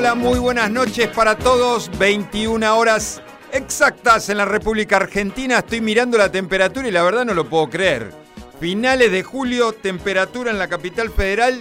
Hola, muy buenas noches para todos. 21 horas exactas en la República Argentina. Estoy mirando la temperatura y la verdad no lo puedo creer. Finales de julio, temperatura en la capital federal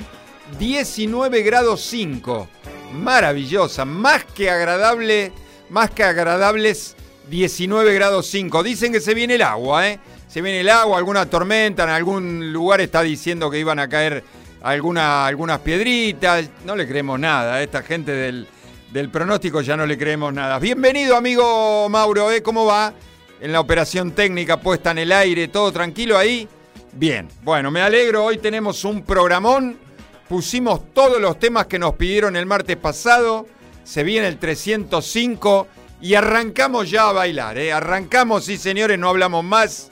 19 grados 5. Maravillosa, más que agradable, más que agradables 19 grados 5. Dicen que se viene el agua, ¿eh? Se viene el agua, alguna tormenta, en algún lugar está diciendo que iban a caer alguna, algunas piedritas. No le creemos nada, a esta gente del, del pronóstico ya no le creemos nada. Bienvenido, amigo Mauro, ¿eh? ¿Cómo va? En la operación técnica puesta en el aire, todo tranquilo ahí. Bien, bueno, me alegro, hoy tenemos un programón. Pusimos todos los temas que nos pidieron el martes pasado. Se viene el 305 y arrancamos ya a bailar, ¿eh? Arrancamos, sí señores, no hablamos más.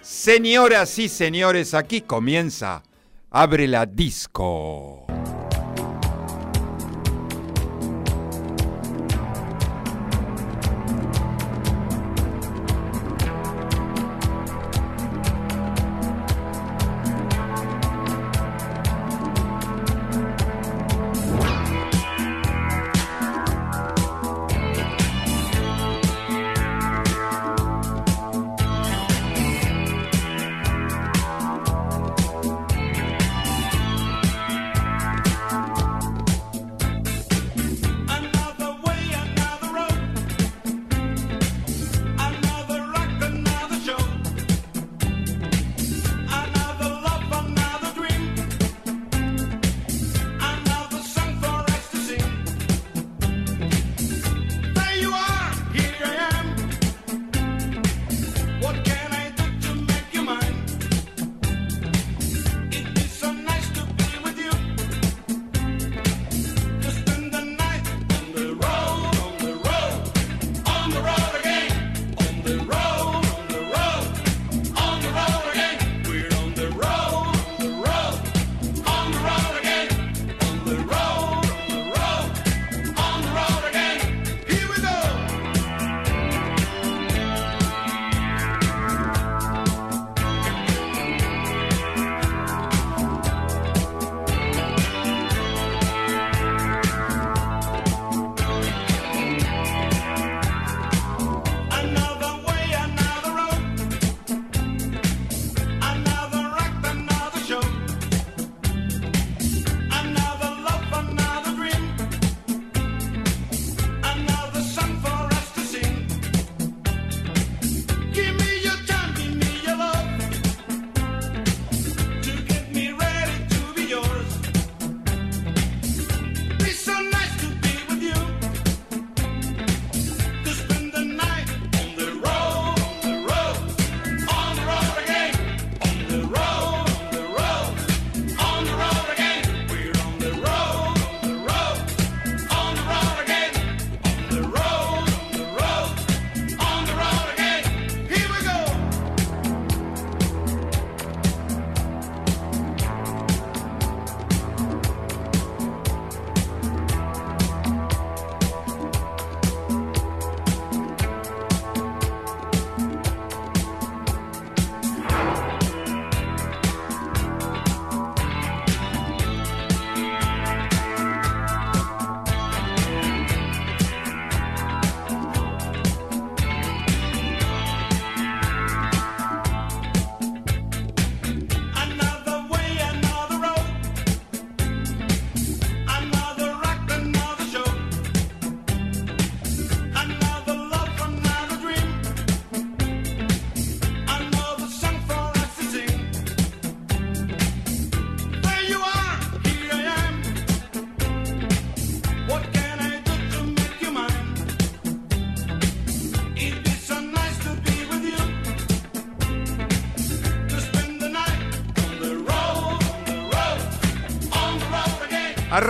Señoras y señores, aquí comienza Abre la Disco.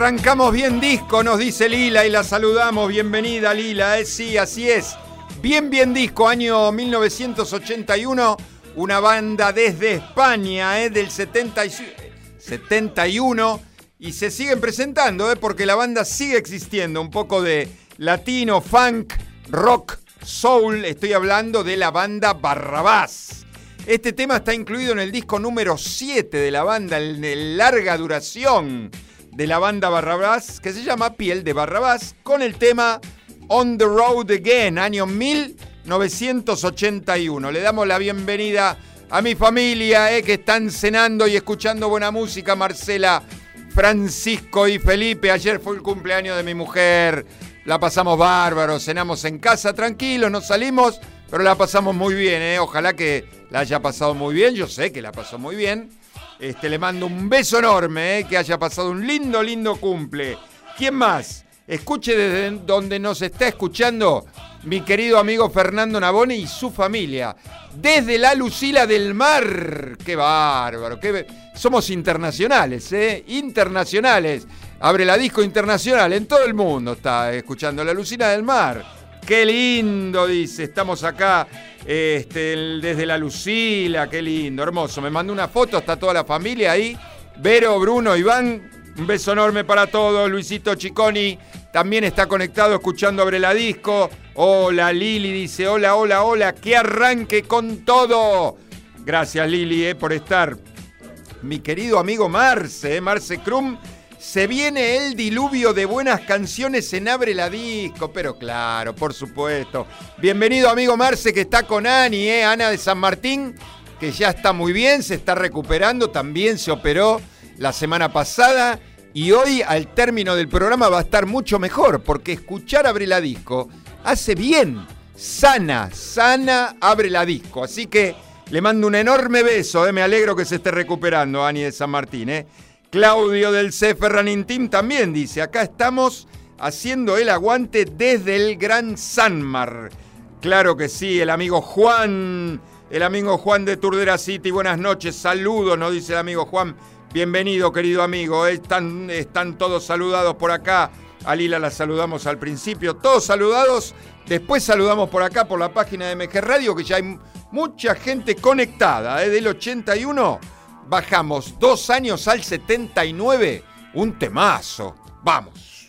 Arrancamos bien disco, nos dice Lila y la saludamos. Bienvenida Lila, eh, sí, así es. Bien, bien disco, año 1981. Una banda desde España, eh, del 70 y- 71. Y se siguen presentando, eh, porque la banda sigue existiendo. Un poco de latino, funk, rock, soul. Estoy hablando de la banda Barrabás. Este tema está incluido en el disco número 7 de la banda, de larga duración. De la banda Barrabás, que se llama Piel de Barrabás, con el tema On the Road Again, año 1981. Le damos la bienvenida a mi familia, eh, que están cenando y escuchando buena música, Marcela, Francisco y Felipe. Ayer fue el cumpleaños de mi mujer, la pasamos bárbaro, cenamos en casa tranquilos, nos salimos, pero la pasamos muy bien, eh. ojalá que la haya pasado muy bien, yo sé que la pasó muy bien. Este, le mando un beso enorme, eh, que haya pasado un lindo, lindo cumple. ¿Quién más? Escuche desde donde nos está escuchando mi querido amigo Fernando Nabone y su familia. Desde la Lucila del Mar. ¡Qué bárbaro! Somos internacionales, ¿eh? Internacionales. Abre la disco internacional. En todo el mundo está escuchando la Lucila del Mar. ¡Qué lindo! Dice. Estamos acá este, desde la Lucila. ¡Qué lindo! Hermoso. Me mandó una foto. Está toda la familia ahí. Vero, Bruno, Iván. Un beso enorme para todos. Luisito Chiconi también está conectado escuchando Abre la Disco. Hola Lili, dice hola, hola, hola. Que arranque con todo. Gracias Lili eh, por estar. Mi querido amigo Marce, eh, Marce Krum. Se viene el diluvio de buenas canciones en Abre la Disco, pero claro, por supuesto. Bienvenido amigo Marce que está con Ani, eh, Ana de San Martín, que ya está muy bien, se está recuperando, también se operó la semana pasada y hoy al término del programa va a estar mucho mejor, porque escuchar Abre la Disco hace bien, sana, sana Abre la Disco. Así que le mando un enorme beso, eh, me alegro que se esté recuperando Ani de San Martín. Eh. Claudio del C. También dice, acá estamos haciendo el aguante desde el Gran Sanmar. Claro que sí, el amigo Juan, el amigo Juan de Turdera City, buenas noches, saludos, nos dice el amigo Juan. Bienvenido, querido amigo, están, están todos saludados por acá. A Lila la saludamos al principio, todos saludados. Después saludamos por acá, por la página de MG Radio, que ya hay mucha gente conectada. eh, del 81 bajamos dos años al 79, un temazo. Vamos.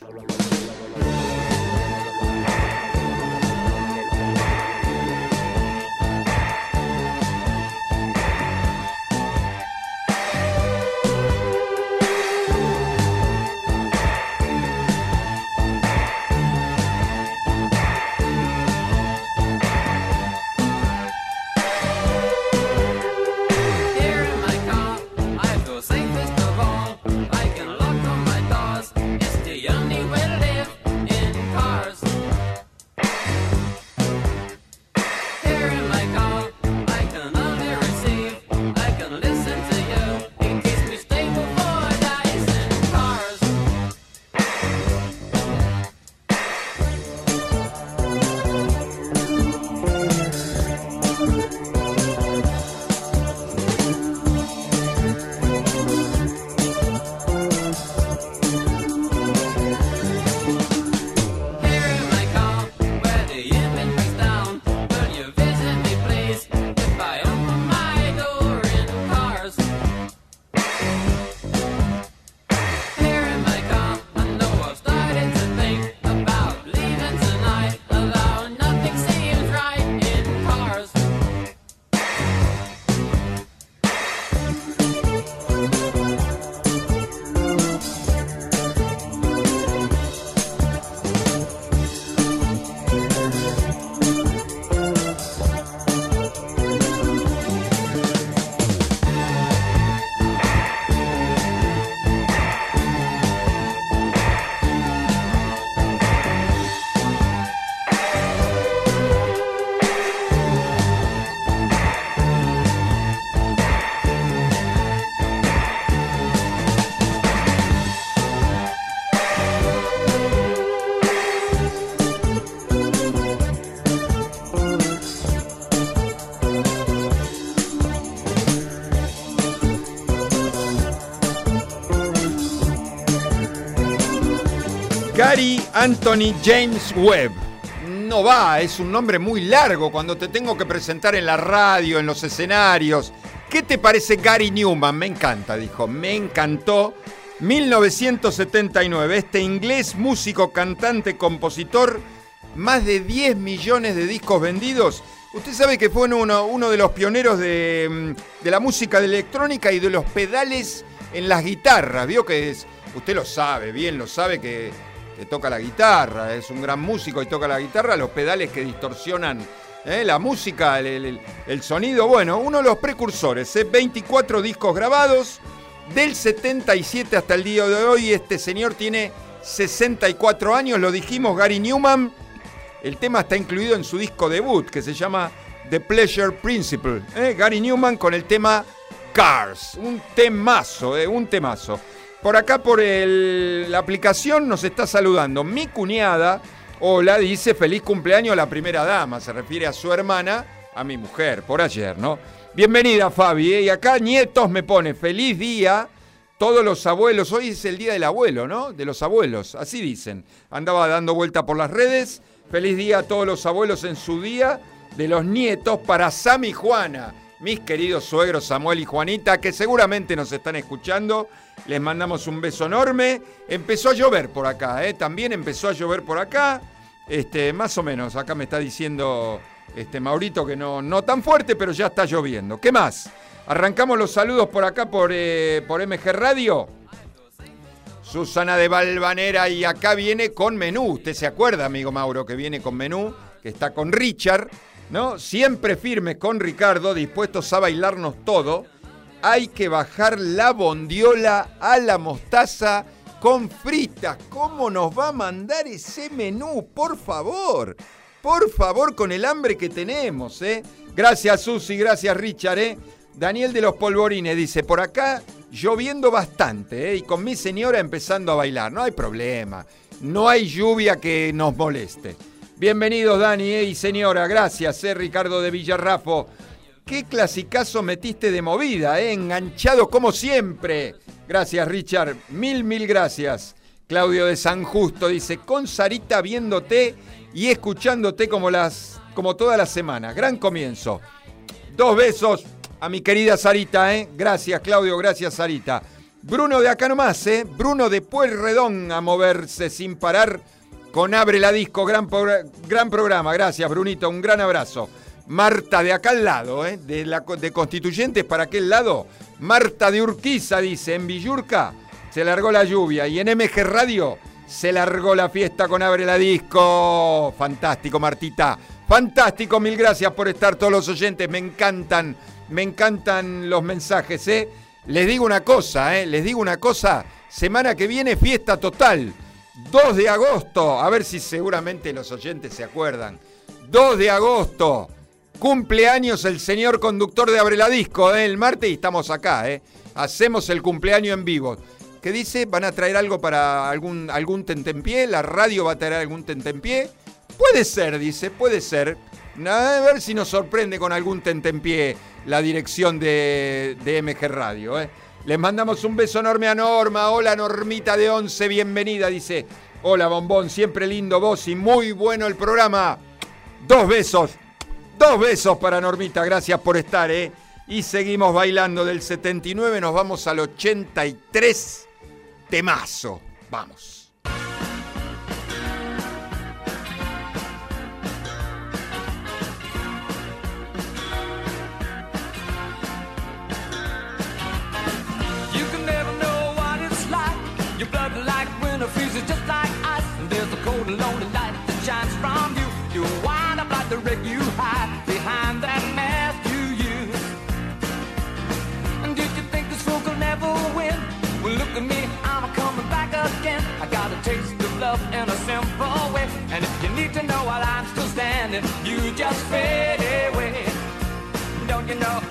Anthony James Webb. No va, es un nombre muy largo cuando te tengo que presentar en la radio, en los escenarios. ¿Qué te parece Gary Newman? Me encanta, dijo. Me encantó. 1979, este inglés músico, cantante, compositor, más de 10 millones de discos vendidos. Usted sabe que fue uno, de los pioneros de, mm, de la música de electrónica y de los pedales en las guitarras. Vio que es- usted lo sabe, bien lo sabe que, que toca la guitarra, es un gran músico y toca la guitarra, los pedales que distorsionan ¿eh? la música, el, sonido, bueno, uno de los precursores, ¿eh? 24 discos grabados, del 77 hasta el día de hoy, este señor tiene 64 años, lo dijimos, Gary Newman, el tema está incluido en su disco debut, que se llama The Pleasure Principle. ¿eh? Gary Newman con el tema Cars. Un temazo, ¿eh? un temazo. Por acá, por el- la aplicación, nos está saludando mi cuñada. Hola, dice feliz cumpleaños a la primera dama. Se refiere a su hermana, a mi mujer, por ayer, ¿no? Bienvenida, Fabi. ¿eh? Y acá Nietos me pone feliz día. Todos los abuelos, hoy es el día del abuelo, ¿no? De los abuelos, así dicen. Andaba dando vuelta por las redes. Feliz día a todos los abuelos en su día de los nietos para Sam y Juana, mis queridos suegros Samuel y Juanita, que seguramente nos están escuchando. Les mandamos un beso enorme. Empezó a llover por acá, ¿eh? También empezó a llover por acá. Este, más o menos, acá me está diciendo este, Maurito que no, no tan fuerte, pero ya está lloviendo. ¿Qué más? Arrancamos los saludos por acá por, eh, por MG Radio. Susana de Valvanera y acá viene con menú. Usted se acuerda, amigo Mauro, que viene con menú, que está con Richard, ¿no? Siempre firmes con Ricardo, dispuestos a bailarnos todo. Hay que bajar la bondiola a la mostaza con fritas. ¿Cómo nos va a mandar ese menú? Por favor. Por favor, con el hambre que tenemos, ¿eh? Gracias, Susi, gracias, Richard, ¿eh? Daniel de los Polvorines dice, por acá lloviendo bastante, ¿eh? Y con mi señora empezando a bailar. No hay problema. No hay lluvia que nos moleste. Bienvenidos, Dani ¿eh? y señora. Gracias, ¿eh? Ricardo de Villarrafo. Qué clasicazo metiste de movida, ¿eh? Enganchado como siempre. Gracias, Richard. Mil, mil gracias. Claudio de San Justo dice, con Sarita viéndote y escuchándote como, las, como toda la semana. Gran comienzo. Dos besos a mi querida Sarita, ¿eh? Gracias, Claudio, gracias, Sarita. Bruno de acá nomás, ¿eh? Bruno de Pueyrredón a moverse sin parar con Abre la Disco. Gran, gran programa, gracias, Brunito, un gran abrazo. Marta de acá al lado, ¿eh? De Constituyentes para aquel lado. Marta de Urquiza dice, en Villurca se largó la lluvia y en MG Radio se largó la fiesta con Abre la Disco. Fantástico, Martita. Fantástico, mil gracias por estar todos los oyentes. Me encantan, me encantan los mensajes, ¿eh? Les digo una cosa, ¿eh? Les digo una cosa. Semana que viene, fiesta total. 2 de agosto. A ver si seguramente los oyentes se acuerdan. 2 de agosto. Cumpleaños el señor conductor de Abre la Disco, ¿eh? El martes y estamos acá, ¿eh? Hacemos el cumpleaños en vivo. ¿Qué dice? ¿Van a traer algo para algún, algún tentempié? ¿La radio va a traer algún tentempié? Puede ser, dice, puede ser. A ver si nos sorprende con algún tentempié la dirección de, de MG Radio. ¿eh? Les mandamos un beso enorme a Norma. Hola Normita de 11, bienvenida. Dice, hola Bombón, siempre lindo vos y muy bueno el programa. Dos besos, dos besos para Normita, gracias por estar. ¿eh? Y seguimos bailando del 79, nos vamos al 83. Temazo, vamos. While I'm still standing, you just fade away. Don't you know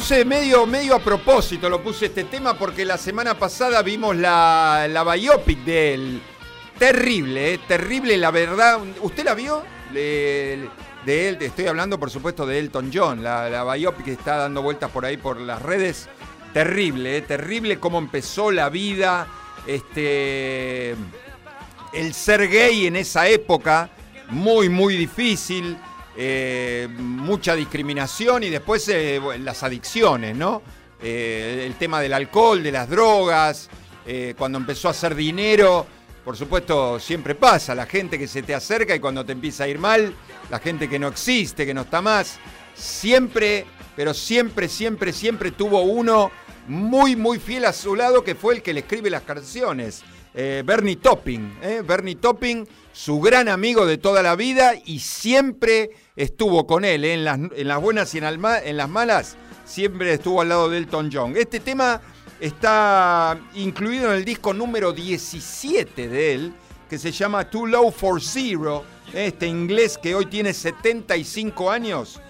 puse medio, medio a propósito, lo puse este tema porque la semana pasada vimos la, la biopic de él. Terrible, eh, terrible, la verdad. ¿Usted la vio? De él, estoy hablando por supuesto de Elton John, la, la biopic que está dando vueltas por ahí por las redes. Terrible, eh, terrible cómo empezó la vida. Este el ser gay en esa época, muy, muy difícil, eh, mucha discriminación y después eh, las adicciones, ¿no? Eh, el tema del alcohol, de las drogas, cuando empezó a hacer dinero, por supuesto siempre pasa, la gente que se te acerca y cuando te empieza a ir mal, la gente que no existe, que no está más, siempre, pero siempre, siempre, siempre tuvo uno muy, muy fiel a su lado que fue el que le escribe las canciones. Eh, Bernie Topping, ¿eh? Bernie Topping, su gran amigo de toda la vida y siempre estuvo con él, ¿eh? en, las, en las buenas y en, en las malas, siempre estuvo al lado de Elton John. Este tema está incluido en el disco número 17 de él, que se llama Too Low for Zero, este inglés que hoy tiene 75 años,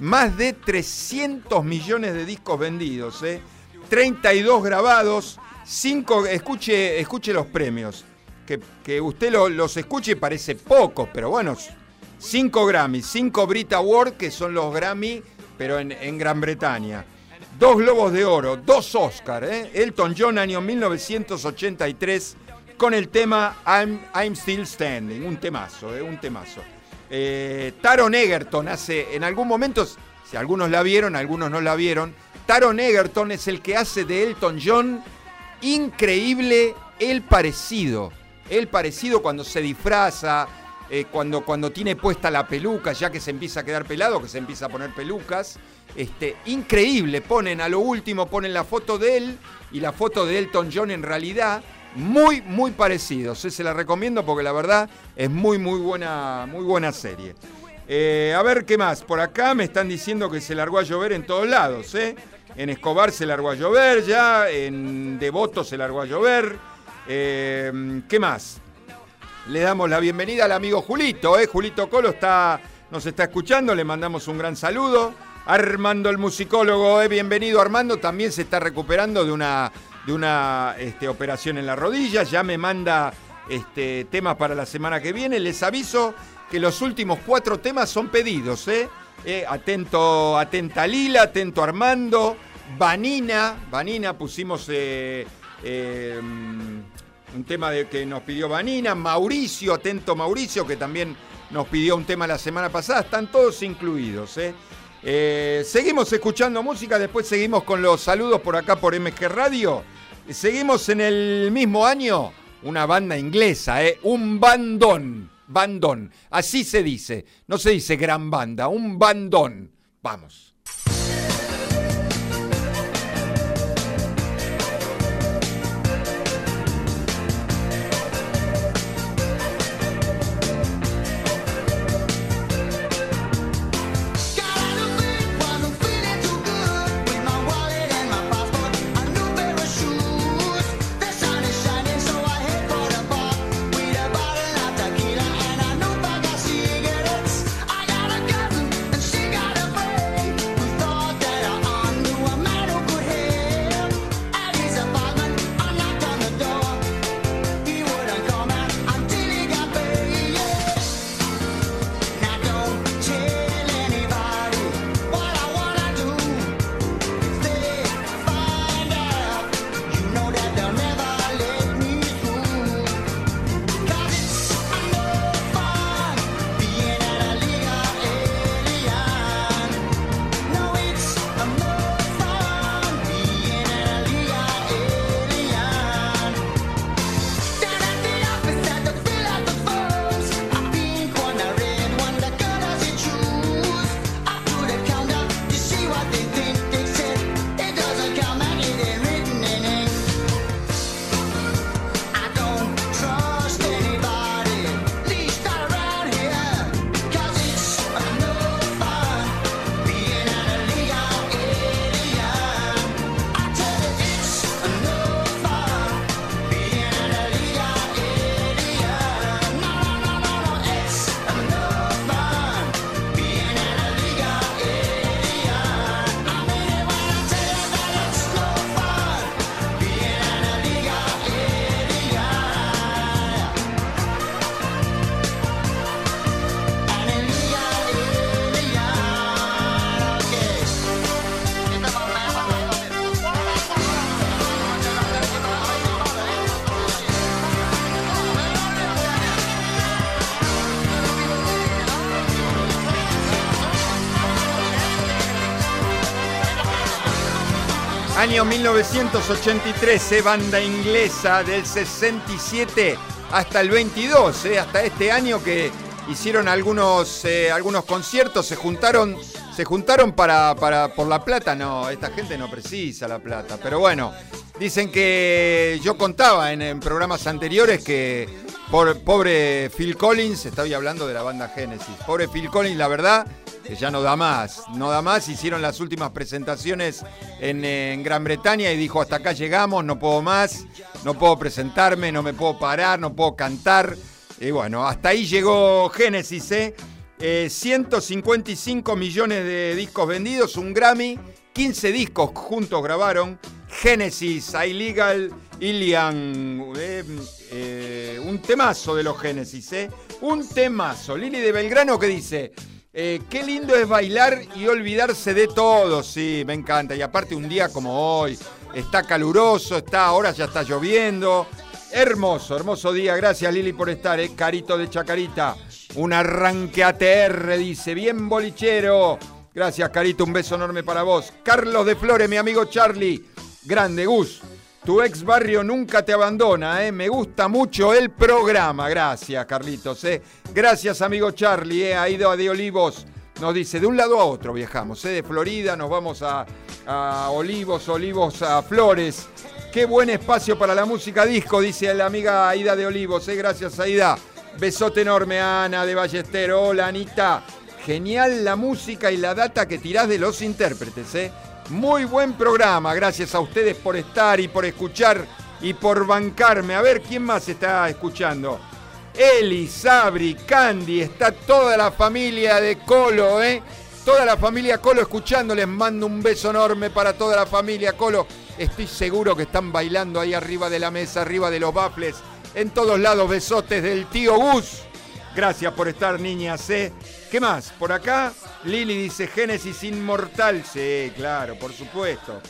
más de 300 millones de discos vendidos, ¿eh? 32 grabados, 5, escuche, escuche los premios, que, que usted lo- los escuche parece poco, pero bueno, 5 Grammy, 5 Brit Award, que son los Grammy, pero en, en Gran Bretaña. Dos Globos de Oro, dos Oscar, ¿eh? Elton John, año 1983, con el tema I'm, I'm Still Standing, un temazo, ¿eh? un temazo. Eh, Taron Egerton hace, en algún momento, si algunos la vieron, algunos no la vieron, Taron Egerton es el que hace de Elton John increíble el parecido. El parecido cuando se disfraza, eh, cuando, cuando tiene puesta la peluca, ya que se empieza a quedar pelado, que se empieza a poner pelucas. Este, increíble, ponen a lo último, ponen la foto de él y la foto de Elton John en realidad muy, muy parecidos. Se la recomiendo porque la verdad es muy, muy buena, muy buena serie. Eh, a ver qué más. Por acá me están diciendo que se largó a llover en todos lados. ¿eh? En Escobar se largó a llover ya, en Devoto se largó a llover. Eh, ¿Qué más? Le damos la bienvenida al amigo Julito, ¿eh? Julito Colo está, nos está escuchando, le mandamos un gran saludo. Armando el musicólogo, ¿eh? bienvenido Armando, también se está recuperando de una, de una este, operación en la rodilla, ya me manda este, temas para la semana que viene. Les aviso que los últimos cuatro temas son pedidos, ¿eh? Eh, atento, atenta Lila, atento Armando, Vanina, Vanina pusimos eh, eh, un tema de, que nos pidió Vanina, Mauricio, atento Mauricio, que también nos pidió un tema la semana pasada, están todos incluidos. seguimos escuchando música, después seguimos con los saludos por acá por MG Radio. Seguimos en el mismo año, una banda inglesa, un bandón, bandón, así se dice, no se dice gran banda, un bandón. Vamos. Año 1983, eh, banda inglesa del 67 hasta el 22, eh, hasta este año que hicieron algunos, eh, algunos conciertos, se juntaron, se juntaron para, para, por la plata. No, esta gente no precisa la plata, pero bueno, dicen que yo contaba en, en programas anteriores que por, pobre Phil Collins, estoy hablando de la banda Genesis, pobre Phil Collins, la verdad que ya no da más, no da más, hicieron las últimas presentaciones en, Gran Bretaña y dijo hasta acá llegamos, no puedo más, no puedo presentarme, no me puedo parar, no puedo cantar. Y bueno, hasta ahí llegó Genesis, ¿eh? Eh, 155 millones de discos vendidos, un Grammy, 15 discos juntos grabaron, Genesis, Illegal, Ilian, eh, eh, un temazo de los Genesis, ¿eh? un temazo. Lili de Belgrano que dice, eh, qué lindo es bailar y olvidarse de todo, sí, me encanta. Y aparte un día como hoy, está caluroso, está, ahora ya está lloviendo. Hermoso, hermoso día. Gracias Lili por estar, eh. Carito de Chacarita. Un arranque ATR, dice, bien bolichero. Gracias Carito, un beso enorme para vos. Carlos de Flores, mi amigo Charlie. Grande Gus. Tu ex barrio nunca te abandona, ¿eh? Me gusta mucho el programa. Gracias, Carlitos, ¿eh? Gracias, amigo Charlie, ¿eh? Ido a De Olivos. Nos dice, de un lado a otro viajamos, ¿eh? De Florida nos vamos a, Olivos, Olivos a Flores. Qué buen espacio para la música disco, dice la amiga Aida de Olivos, ¿eh? Gracias, Aida. Besote enorme a Ana de Ballester. Hola, Anita. Genial la música y la data que tirás de los intérpretes, ¿eh? Muy buen programa, gracias a ustedes por estar y por escuchar y por bancarme. A ver, ¿quién más está escuchando? Eli, Sabri, Candy, está toda la familia de Colo, ¿eh? Toda la familia Colo escuchando, les mando un beso enorme para toda la familia Colo. Estoy seguro que están bailando ahí arriba de la mesa, arriba de los bafles, en todos lados, besotes del tío Gus. Gracias por estar, niñas, ¿eh? ¿Qué más? Por acá, Lili dice Génesis Inmortal. Sí, claro, por supuesto.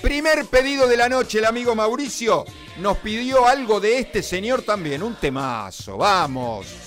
Primer pedido de la noche, el amigo Mauricio nos pidió algo de este señor también, un temazo. Vamos.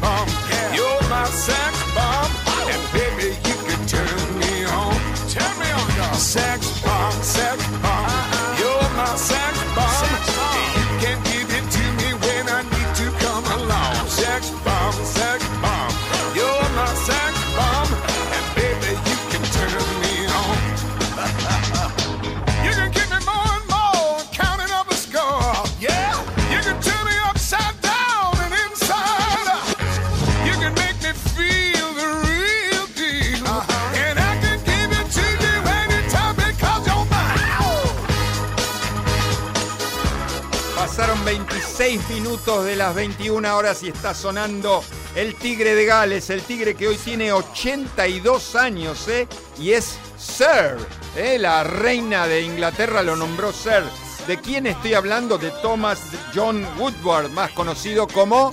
Bomb, de las 21 horas y está sonando el tigre de Gales, el tigre que hoy tiene 82 años, ¿eh? Y es Sir, ¿eh? La reina de Inglaterra lo nombró Sir. ¿De quién estoy hablando? De Thomas John Woodward, más conocido como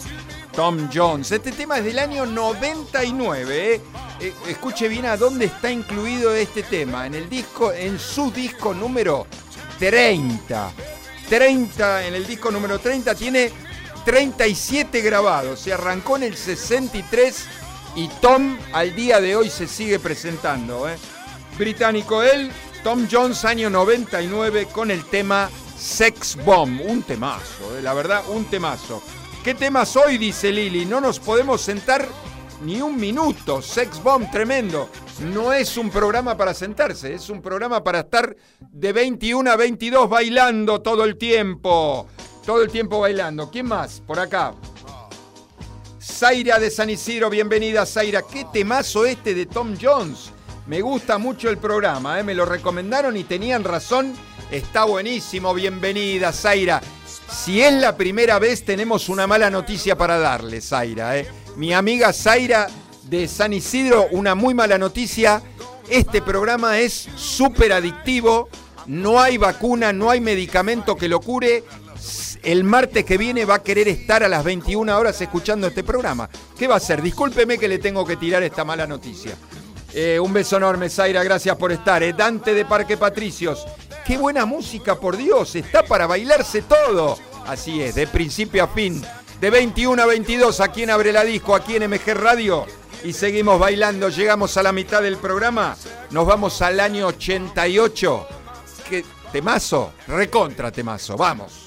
Tom Jones. Este tema es del año 99, ¿eh? Eh, escuche bien a dónde está incluido este tema. En el disco, en su disco número 30. 30, en el disco número 30 tiene 37 grabados. Se arrancó en el 63 y Tom al día de hoy se sigue presentando. ¿eh? Británico él, Tom Jones, año 99, con el tema Sex Bomb. Un temazo, ¿eh? la verdad, un temazo. ¿Qué temas hoy? Dice Lili. No nos podemos sentar ni un minuto. Sex Bomb, tremendo. No es un programa para sentarse, es un programa para estar de 21 a 22 bailando todo el tiempo. Todo el tiempo bailando. ¿Quién más? Por acá. Zaira de San Isidro, bienvenida Zaira. Qué temazo este de Tom Jones. Me gusta mucho el programa, ¿eh? me lo recomendaron y tenían razón. Está buenísimo, bienvenida Zaira. Si es la primera vez, tenemos una mala noticia para darle, Zaira. ¿eh? Mi amiga Zaira de San Isidro, una muy mala noticia. Este programa es súper adictivo. No hay vacuna, no hay medicamento que lo cure. El martes que viene va a querer estar a las 21 horas escuchando este programa. ¿Qué va a hacer? Discúlpeme que le tengo que tirar esta mala noticia. Eh, un beso enorme, Zaira, gracias por estar. Eh. Dante de Parque Patricios. Qué buena música, por Dios, está para bailarse todo. Así es, de principio a fin. De 21 a 22, aquí en Abre la Disco, aquí en MG Radio. Y seguimos bailando, llegamos a la mitad del programa. Nos vamos al año 88. ¿Qué temazo? Recontra temazo, vamos.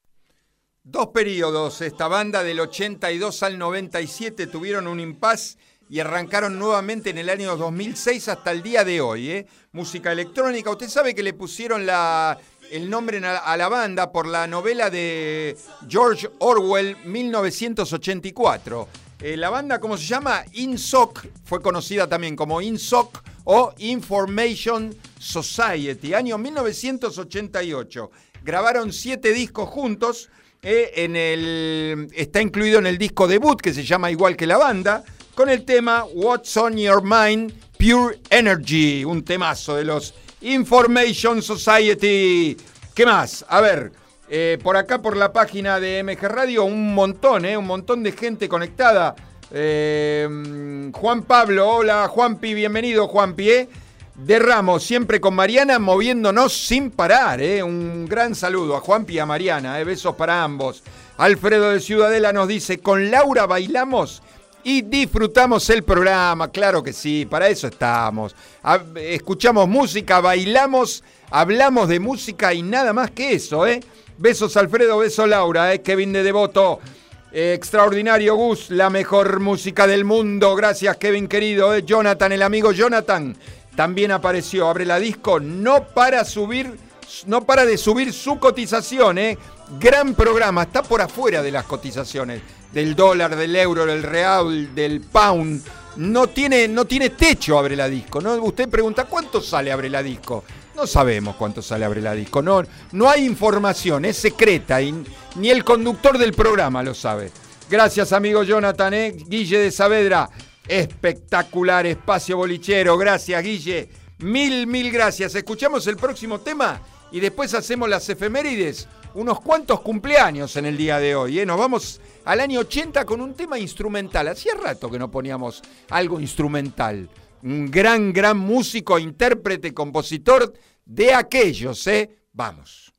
Dos periodos, esta banda del 82 al 97 tuvieron un impas y arrancaron nuevamente en el año 2006 hasta el día de hoy. ¿eh? Música electrónica, usted sabe que le pusieron la, el nombre a, la banda por la novela de George Orwell 1984. Eh, la banda, ¿cómo se llama? INSOC, fue conocida también como INSOC o Information Society, año 1988. Grabaron siete discos juntos. Eh, en el, está incluido en el disco debut que se llama igual que la banda, con el tema What's on Your Mind, Pure Energy, un temazo de los Information Society. ¿Qué más? A ver, eh, por acá por la página de MG Radio, un montón, eh, un montón de gente conectada. Eh, Juan Pablo, hola Juanpi, bienvenido Juanpi. De Ramos, siempre con Mariana, moviéndonos sin parar. Eh. Un gran saludo a Juanpi y a Mariana, eh. besos para ambos. Alfredo de Ciudadela nos dice, con Laura bailamos y disfrutamos el programa. Claro que sí, para eso estamos. Escuchamos música, bailamos, hablamos de música y nada más que eso. ¿eh? Besos Alfredo, besos Laura, ¿eh? Kevin de Devoto. Extraordinario Gus, la mejor música del mundo. Gracias, Kevin querido. ¿eh? Jonathan, el amigo Jonathan, también apareció. Abre la disco, no para subir, no para de subir su cotización, ¿eh? Gran programa, está por afuera de las cotizaciones, del dólar, del euro, del real, del pound. No tiene, no tiene techo Abre la Disco. ¿no? Usted pregunta, ¿cuánto sale Abre la Disco? No sabemos cuánto sale Abre la Disco. No, no hay información, es secreta y ni el conductor del programa lo sabe. Gracias, amigo Jonathan, ¿eh? Guille de Saavedra. Espectacular espacio bolichero. Gracias, Guille. Mil, mil gracias. Escuchamos el próximo tema y después hacemos las efemérides. Unos cuantos cumpleaños en el día de hoy. ¿eh? Nos vamos al año 80 con un tema instrumental. Hacía rato que no poníamos algo instrumental. Un gran, gran músico, intérprete, compositor de aquellos. ¿eh? Vamos.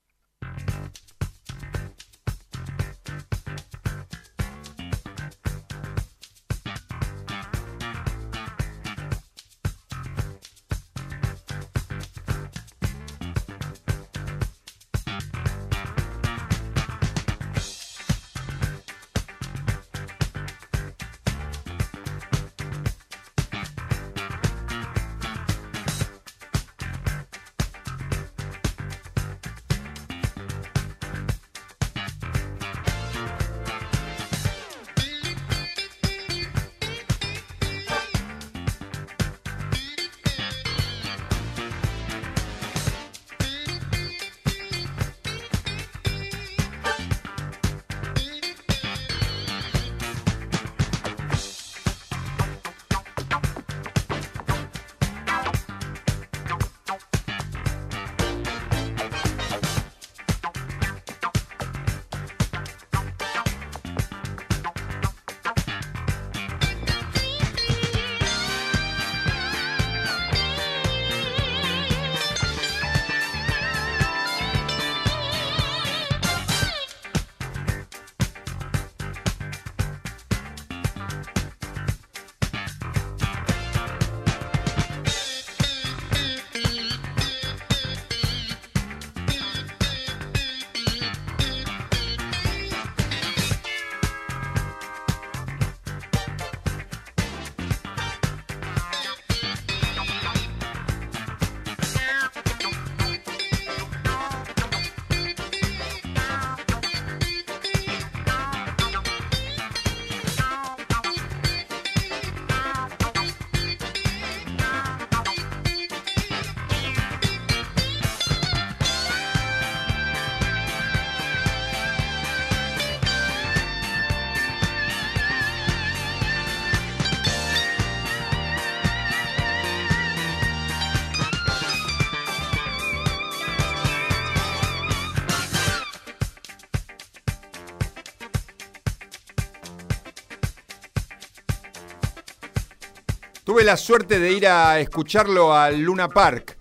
Tuve la suerte de ir a escucharlo al Luna Park.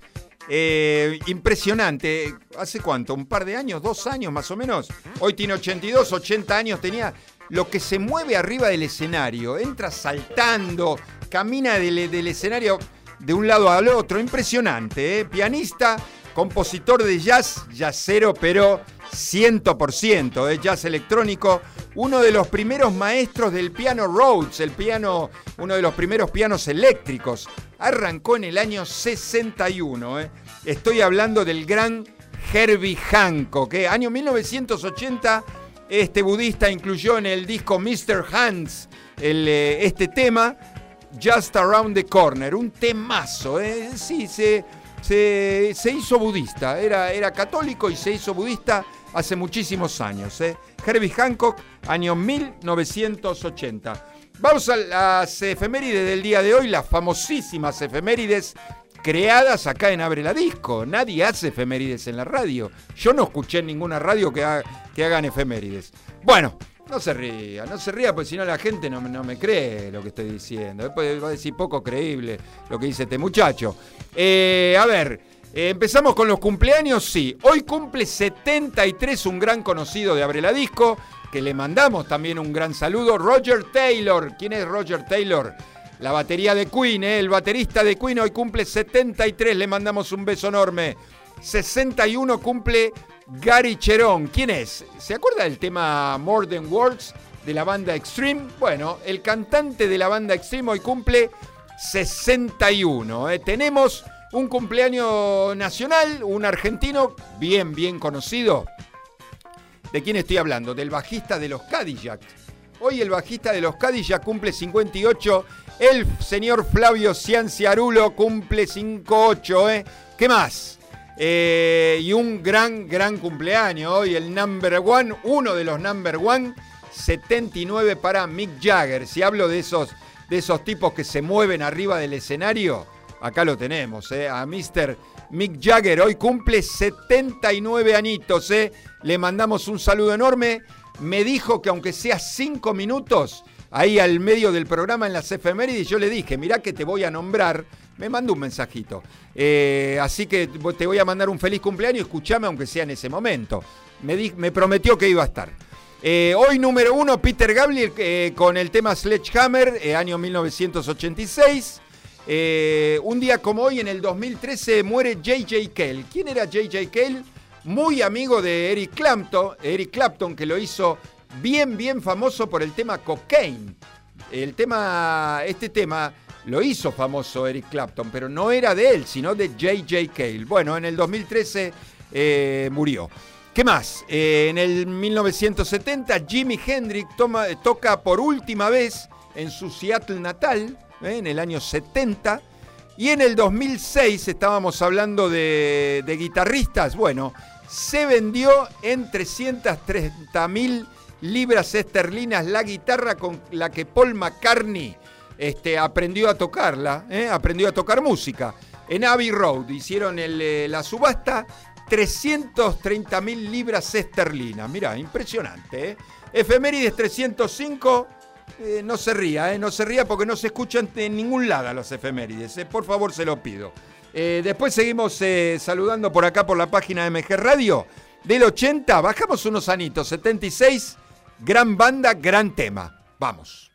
Eh, impresionante. ¿Hace cuánto? ¿Un par de años? ¿Dos años más o menos? Hoy tiene 82, 80 años. Tenía lo que se mueve arriba del escenario. Entra saltando, camina del, escenario de un lado al otro. Impresionante, ¿eh? Pianista, compositor de jazz, jazzero, pero 100%, de jazz electrónico. Uno de los primeros maestros del piano Rhodes, el piano, uno de los primeros pianos eléctricos. Arrancó en el año 61. ¿eh? Estoy hablando del gran Herbie Hancock. ¿eh? Año 1980, este budista incluyó en el disco Mr. Hands el, eh, este tema. Just Around the Corner, un temazo, ¿eh? Sí, se, se, se hizo budista, era, era católico y se hizo budista hace muchísimos años. ¿eh? Herbie Hancock, año 1980. Vamos a las efemérides del día de hoy, las famosísimas efemérides creadas acá en Abre la Disco. Nadie hace efemérides en la radio. Yo no escuché en ninguna radio que, ha- que hagan efemérides. Bueno, no se ría, no se ría, porque si no la gente no, no me cree lo que estoy diciendo. Después va a decir poco creíble lo que dice este muchacho. Eh, a ver, eh, empezamos con los cumpleaños, sí. Hoy cumple 73 un gran conocido de Abre la Disco, que le mandamos también un gran saludo, Roger Taylor. ¿Quién es Roger Taylor? La batería de Queen, ¿eh? el baterista de Queen hoy cumple 73, le mandamos un beso enorme. 61 cumple Gary Cherón. ¿Quién es? ¿Se acuerda del tema More Than Words de la banda Extreme? Bueno, el cantante de la banda Extreme hoy cumple 61. ¿eh? Tenemos un cumpleaños nacional, un argentino bien, bien conocido. ¿De quién estoy hablando? Del bajista de los Cadillacs. Hoy el bajista de los Cadillacs cumple 58. El señor Flavio Cianciarulo cumple 58. ¿eh? ¿Qué más? Eh, y un gran, gran cumpleaños. Hoy el number one, uno de los number one, 79 para Mick Jagger. Si hablo de esos, de esos tipos que se mueven arriba del escenario, acá lo tenemos, ¿eh? a Mr. Mick Jagger. Hoy cumple 79 añitos. ¿eh? Le mandamos un saludo enorme. Me dijo que aunque sea cinco minutos, ahí al medio del programa en las efemérides, yo le dije, mirá que te voy a nombrar. Me mandó un mensajito. Eh, así que te voy a mandar un feliz cumpleaños. Escuchame aunque sea en ese momento. Me, prometió que iba a estar. Eh, hoy número uno, Peter Gabriel eh, con el tema Sledgehammer, eh, año 1986. Eh, un día como hoy, en el 2013, muere J.J. Cale. ¿Quién era J.J. Cale? Muy amigo de Eric Clapton, Eric Clapton, que lo hizo bien, bien famoso por el tema Cocaine. El tema, este tema lo hizo famoso Eric Clapton, pero no era de él, sino de J.J. Cale. Bueno, en el 2013 eh, murió. ¿Qué más? Eh, en el 1970 Jimi Hendrix toca por última vez en su Seattle natal, eh, en el año 70. Y en el 2006 estábamos hablando de, guitarristas. Bueno, se vendió en 330 mil libras esterlinas la guitarra con la que Paul McCartney este, aprendió a tocarla, ¿eh? aprendió a tocar música. En Abbey Road hicieron eh, la subasta, 330 mil libras esterlinas. Mirá, impresionante. ¿eh? Efemérides 305, eh, no se ría, ¿eh? no se ría porque no se escuchan en ningún lado los efemérides. ¿eh? Por favor, se lo pido. Después seguimos saludando por acá por la página de MG Radio. Del 80, bajamos unos anitos, 76, gran banda, gran tema. Vamos.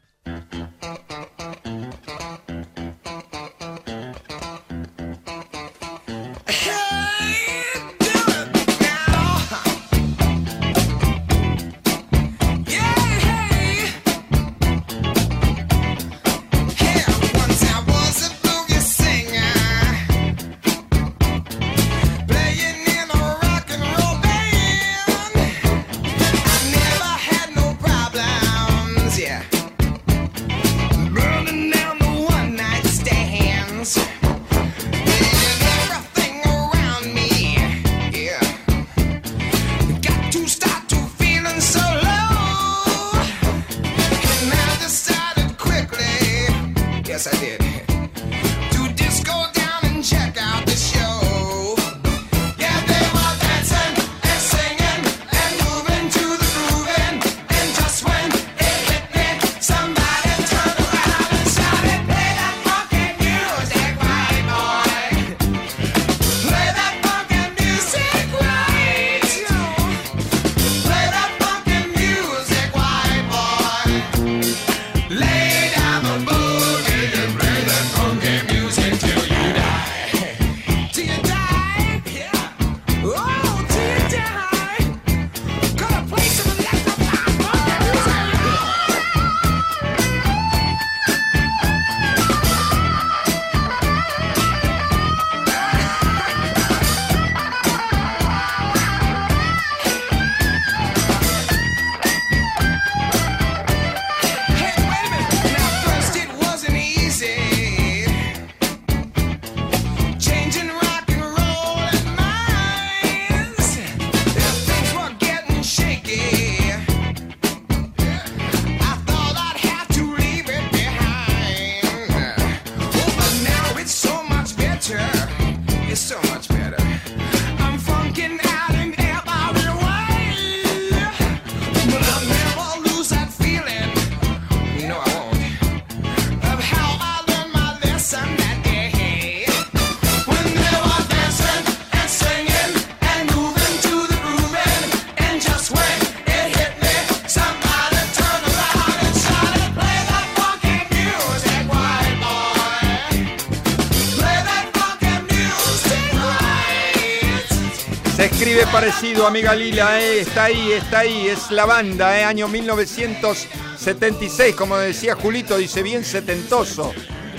Amiga Lila, eh, está ahí, está ahí, es la banda, eh, año 1976, como decía Julito, dice bien setentoso,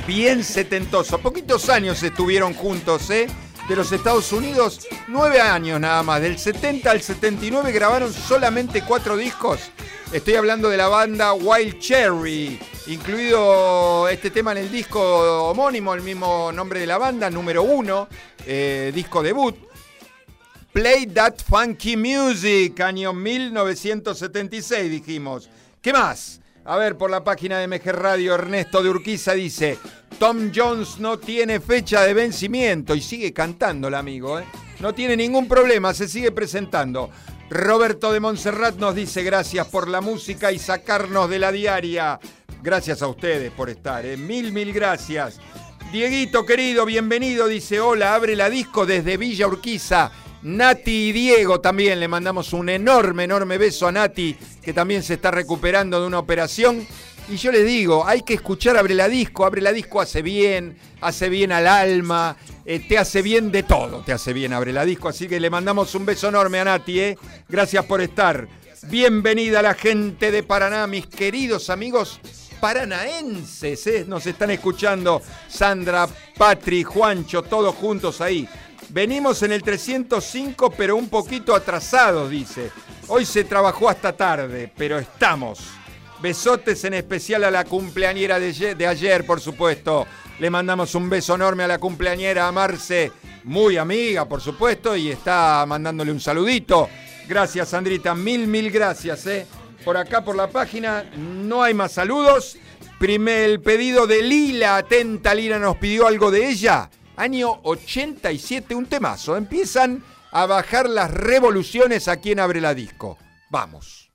bien setentoso. Poquitos años estuvieron juntos, ¿eh? De los Estados Unidos, nueve años nada más, del 70 al 79 grabaron solamente cuatro discos. Estoy hablando de la banda Wild Cherry, incluido este tema en el disco homónimo, el mismo nombre de la banda, número uno, disco debut. Play That Funky Music, año 1976, dijimos. ¿Qué más? A ver, por la página de MG Radio, Ernesto de Urquiza dice, Tom Jones no tiene fecha de vencimiento y sigue cantando el amigo, ¿eh? No tiene ningún problema, se sigue presentando. Roberto de Montserrat nos dice gracias por la música y sacarnos de la diaria. Gracias a ustedes por estar, ¿eh? mil, mil gracias. Dieguito querido, bienvenido, dice hola, abre la disco desde Villa Urquiza. Nati y Diego también le mandamos un enorme, enorme beso a Nati, que también se está recuperando de una operación. Y yo le digo, hay que escuchar Abre la Disco. Abre la Disco hace bien, hace bien al alma, eh, te hace bien de todo, te hace bien Abre la Disco. Así que le mandamos un beso enorme a Nati, ¿eh? Gracias por estar. Bienvenida a la gente de Paraná, mis queridos amigos paranaenses. ¿eh? Nos están escuchando Sandra, Patri, Juancho, todos juntos ahí. Venimos en el 305, pero un poquito atrasados, dice. Hoy se trabajó hasta tarde, pero estamos. Besotes en especial a la cumpleañera de, ye- de ayer, por supuesto. Le mandamos un beso enorme a la cumpleañera, a Marce, muy amiga, por supuesto, y está mandándole un saludito. Gracias, Sandrita, mil, mil gracias. ¿eh? Por acá, por la página, no hay más saludos. Primer pedido de Lila, atenta, Lila nos pidió algo de ella. Año 87, un temazo. Empiezan a bajar las revoluciones aquí en Abre la Disco. Vamos.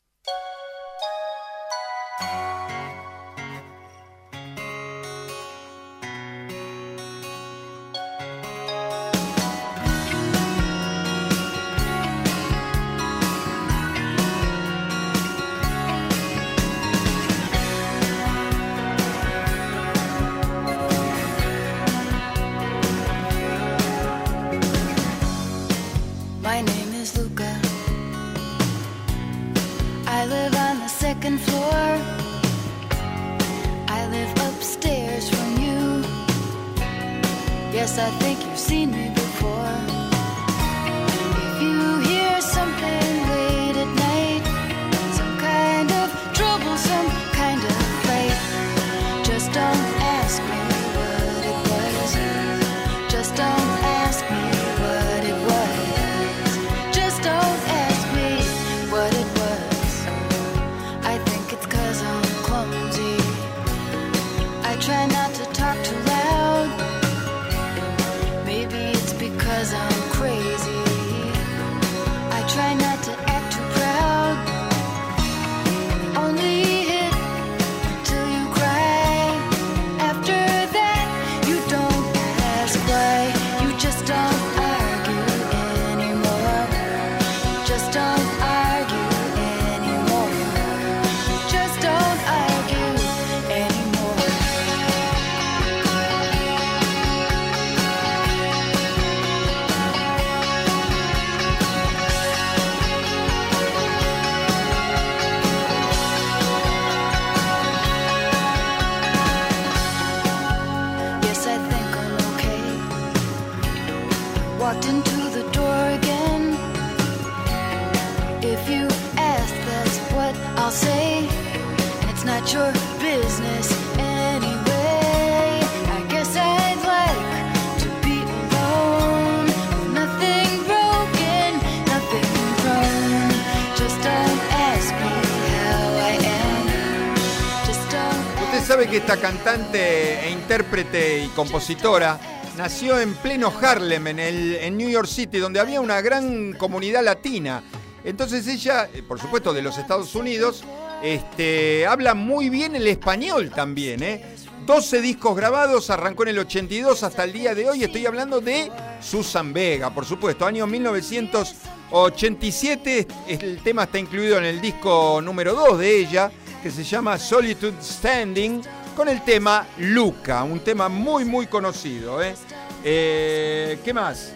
Que esta cantante e intérprete y compositora nació en pleno Harlem, en, el, en New York City, donde había una gran comunidad latina. Entonces ella, eh, por supuesto de los Estados Unidos, este, habla muy bien el español también. ¿eh? 12 discos grabados, arrancó en el 82 hasta el día de hoy. Estoy hablando de Susan Vega, por supuesto, año 1987. El tema está incluido en el disco número 2 de ella, que se llama Solitude Standing, con el tema Luca, un tema muy, muy conocido. ¿eh? Eh, ¿Qué más?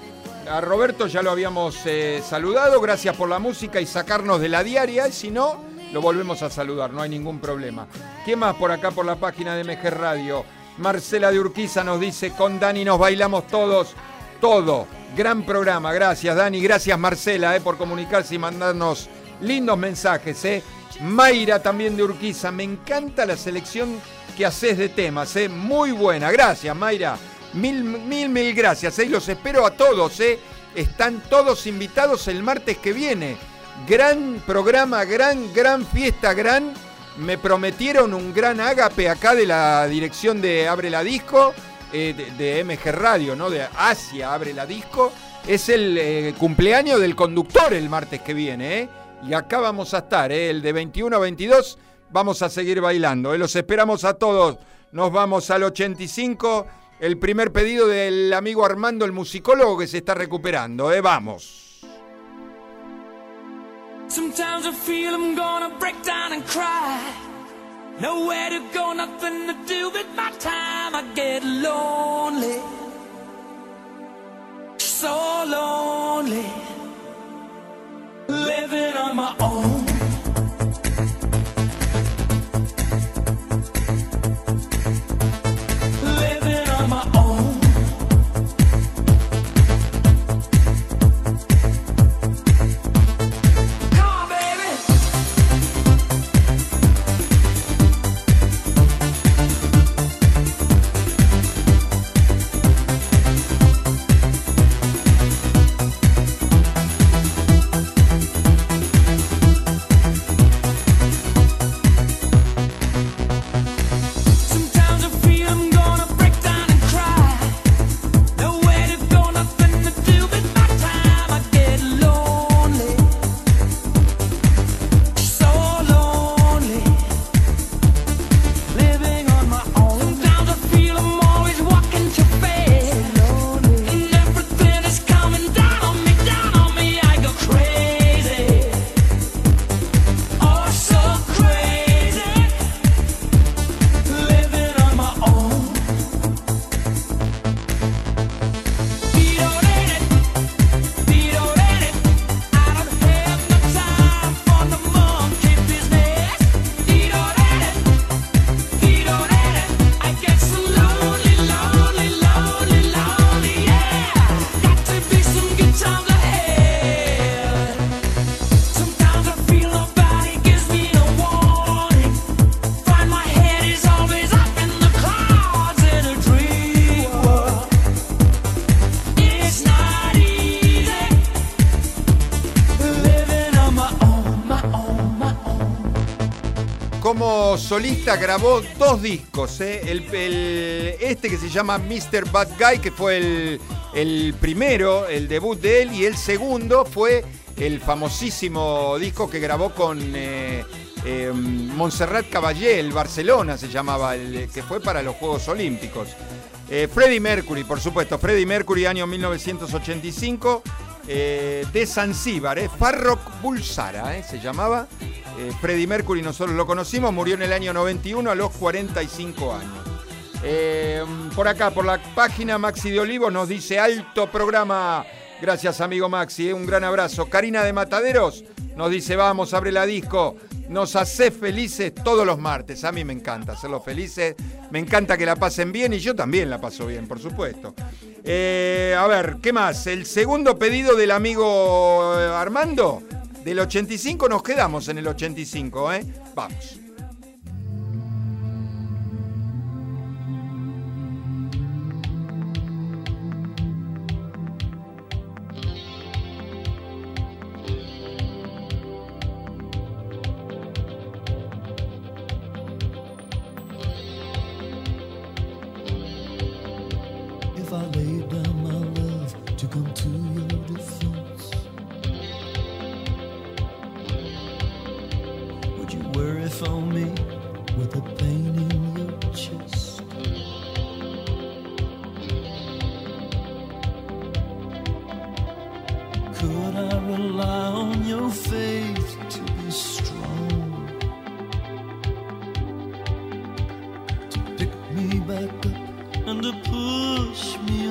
A Roberto ya lo habíamos eh, saludado, gracias por la música y sacarnos de la diaria, y si no, lo volvemos a saludar, no hay ningún problema. ¿Quién más por acá por la página de MG Radio? Marcela de Urquiza nos dice, con Dani nos bailamos todos, todo. Gran programa, gracias Dani, gracias Marcela por comunicarse y mandarnos lindos mensajes. Mayra también de Urquiza, me encanta la selección que haces de temas, eh. muy buena, gracias Mayra. Mil, mil, mil gracias. ¿eh? Los espero a todos. ¿eh? Están todos invitados el martes que viene. Gran programa, gran, gran fiesta, gran. Me prometieron un gran ágape acá de la dirección de Abre la Disco, eh, de, de MG Radio, ¿no? De Asia Abre la Disco. Es el eh, cumpleaños del conductor el martes que viene, ¿eh? Y acá vamos a estar, ¿eh? El de 21 a 22 vamos a seguir bailando. ¿eh? Los esperamos a todos. Nos vamos al 85. El primer pedido del amigo Armando, el musicólogo que se está recuperando. ¿eh? Vamos. Sometimes I feel I'm gonna break down and cry. Nowhere to go, nothing to do with my time. I get lonely. So lonely. Living on my own. Solista grabó dos discos. ¿eh? Este que se llama Mr. Bad Guy, que fue el, el primero, el debut de él, y el segundo fue el famosísimo disco que grabó con eh, eh, Montserrat Caballé, el Barcelona se llamaba, el, que fue para los Juegos Olímpicos. Eh, Freddie Mercury, por supuesto, Freddie Mercury, año 1985, eh, de Zanzíbar, eh, Bulsara, eh, se llamaba. Eh, Freddie Mercury, nosotros lo conocimos, murió en el año 91 a los 45 años. Eh, por acá, por la página Maxi de Olivo nos dice alto programa. Gracias, amigo Maxi, un gran abrazo. Karina de Mataderos nos dice, vamos, abre la disco. Nos hace felices todos los martes. A mí me encanta hacerlos felices. Me encanta que la pasen bien y yo también la paso bien, por supuesto. Eh, a ver, ¿qué más? El segundo pedido del amigo eh, Armando. Del 85 nos quedamos en el 85, ¿eh? Vamos. Could I rely on your faith to be strong? To pick me back up and to push me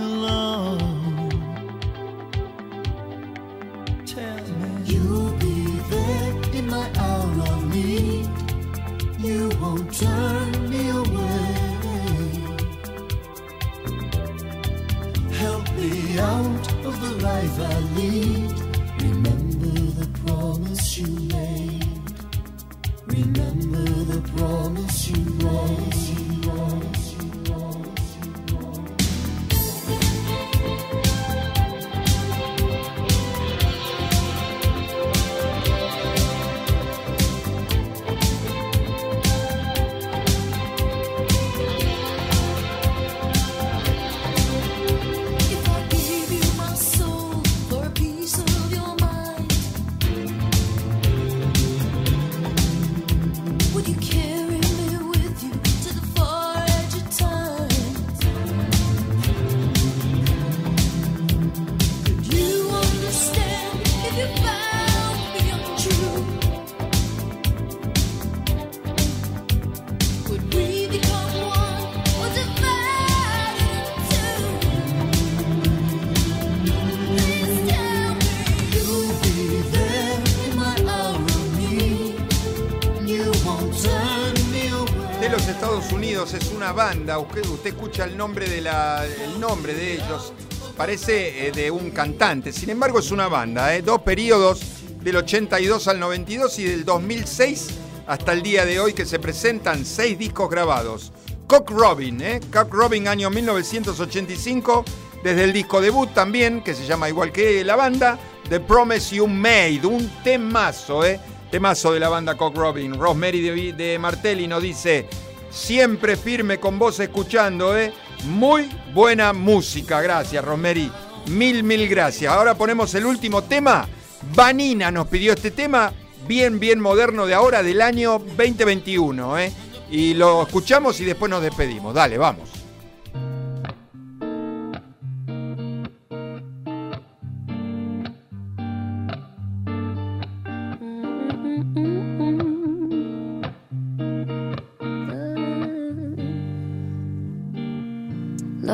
Unidos es una banda. Usted, usted escucha el nombre de la, el nombre de ellos. Parece eh, de un cantante. Sin embargo, es una banda. eh. Dos periodos del 82 al 92 y del 2006 hasta el día de hoy que se presentan seis discos grabados. Cock Robin, ¿eh? Cock Robin año 1985. Desde el disco debut también, que se llama igual que la banda, The Promise You Made. Un temazo, ¿eh? Temazo de la banda Cock Robin. Rosemary de, de Martelli nos dice, siempre firme con vos escuchando, ¿eh? Muy buena música. Gracias, Rosemary. Mil, mil gracias. Ahora ponemos el último tema. Vanina nos pidió este tema, bien, bien moderno de ahora, del año 2021, ¿eh? Y lo escuchamos y después nos despedimos. Dale, vamos.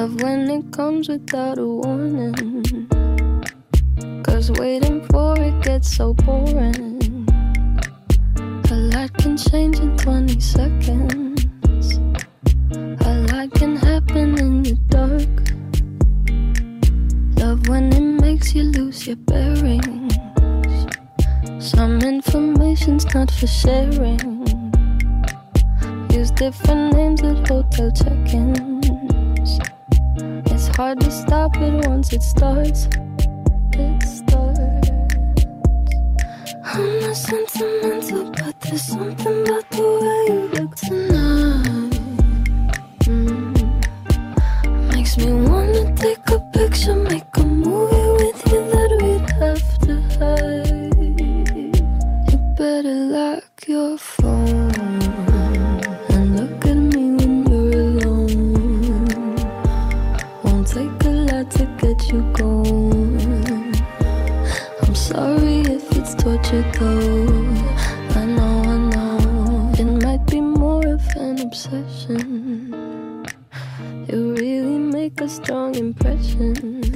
Love when it comes without a warning. Cause waiting for it gets so boring. A lot can change in 20 seconds. A lot can happen in the dark. Love when it makes you lose your bearings. Some information's not for sharing. Use different names at hotel check-ins. It's hard to stop it once it starts. It starts. I'm not sentimental, but there's something about the way you look tonight. Mm. Makes me wanna take a picture, make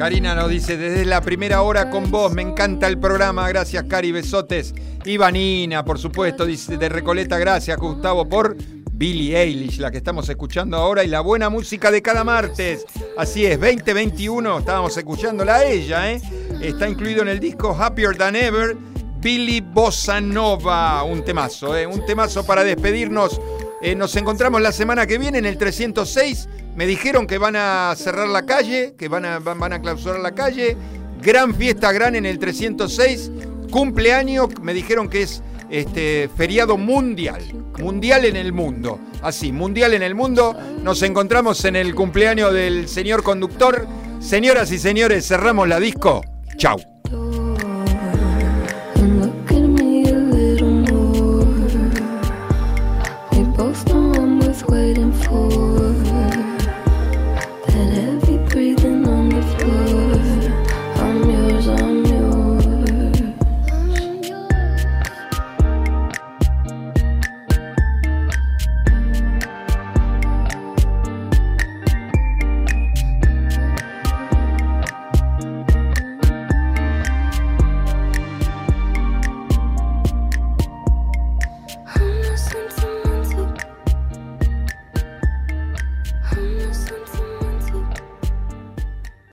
Karina nos dice, desde la primera hora con vos, me encanta el programa, gracias Cari, besotes. Y Vanina, por supuesto, dice de Recoleta, gracias Gustavo por Billie Eilish, la que estamos escuchando ahora, y la buena música de cada martes. Así es, 2021, estábamos escuchándola a ella, ¿eh? Está incluido en el disco Happier Than Ever, Billy Bossa Nova, un temazo, ¿eh? Un temazo para despedirnos. Eh, nos encontramos la semana que viene en el 306. Me dijeron que van a cerrar la calle, que van a, van a clausurar la calle. Gran fiesta, gran en el 306. Cumpleaños, me dijeron que es este, feriado mundial. Mundial en el mundo. Así, mundial en el mundo. Nos encontramos en el cumpleaños del señor conductor. Señoras y señores, cerramos la disco. Chau.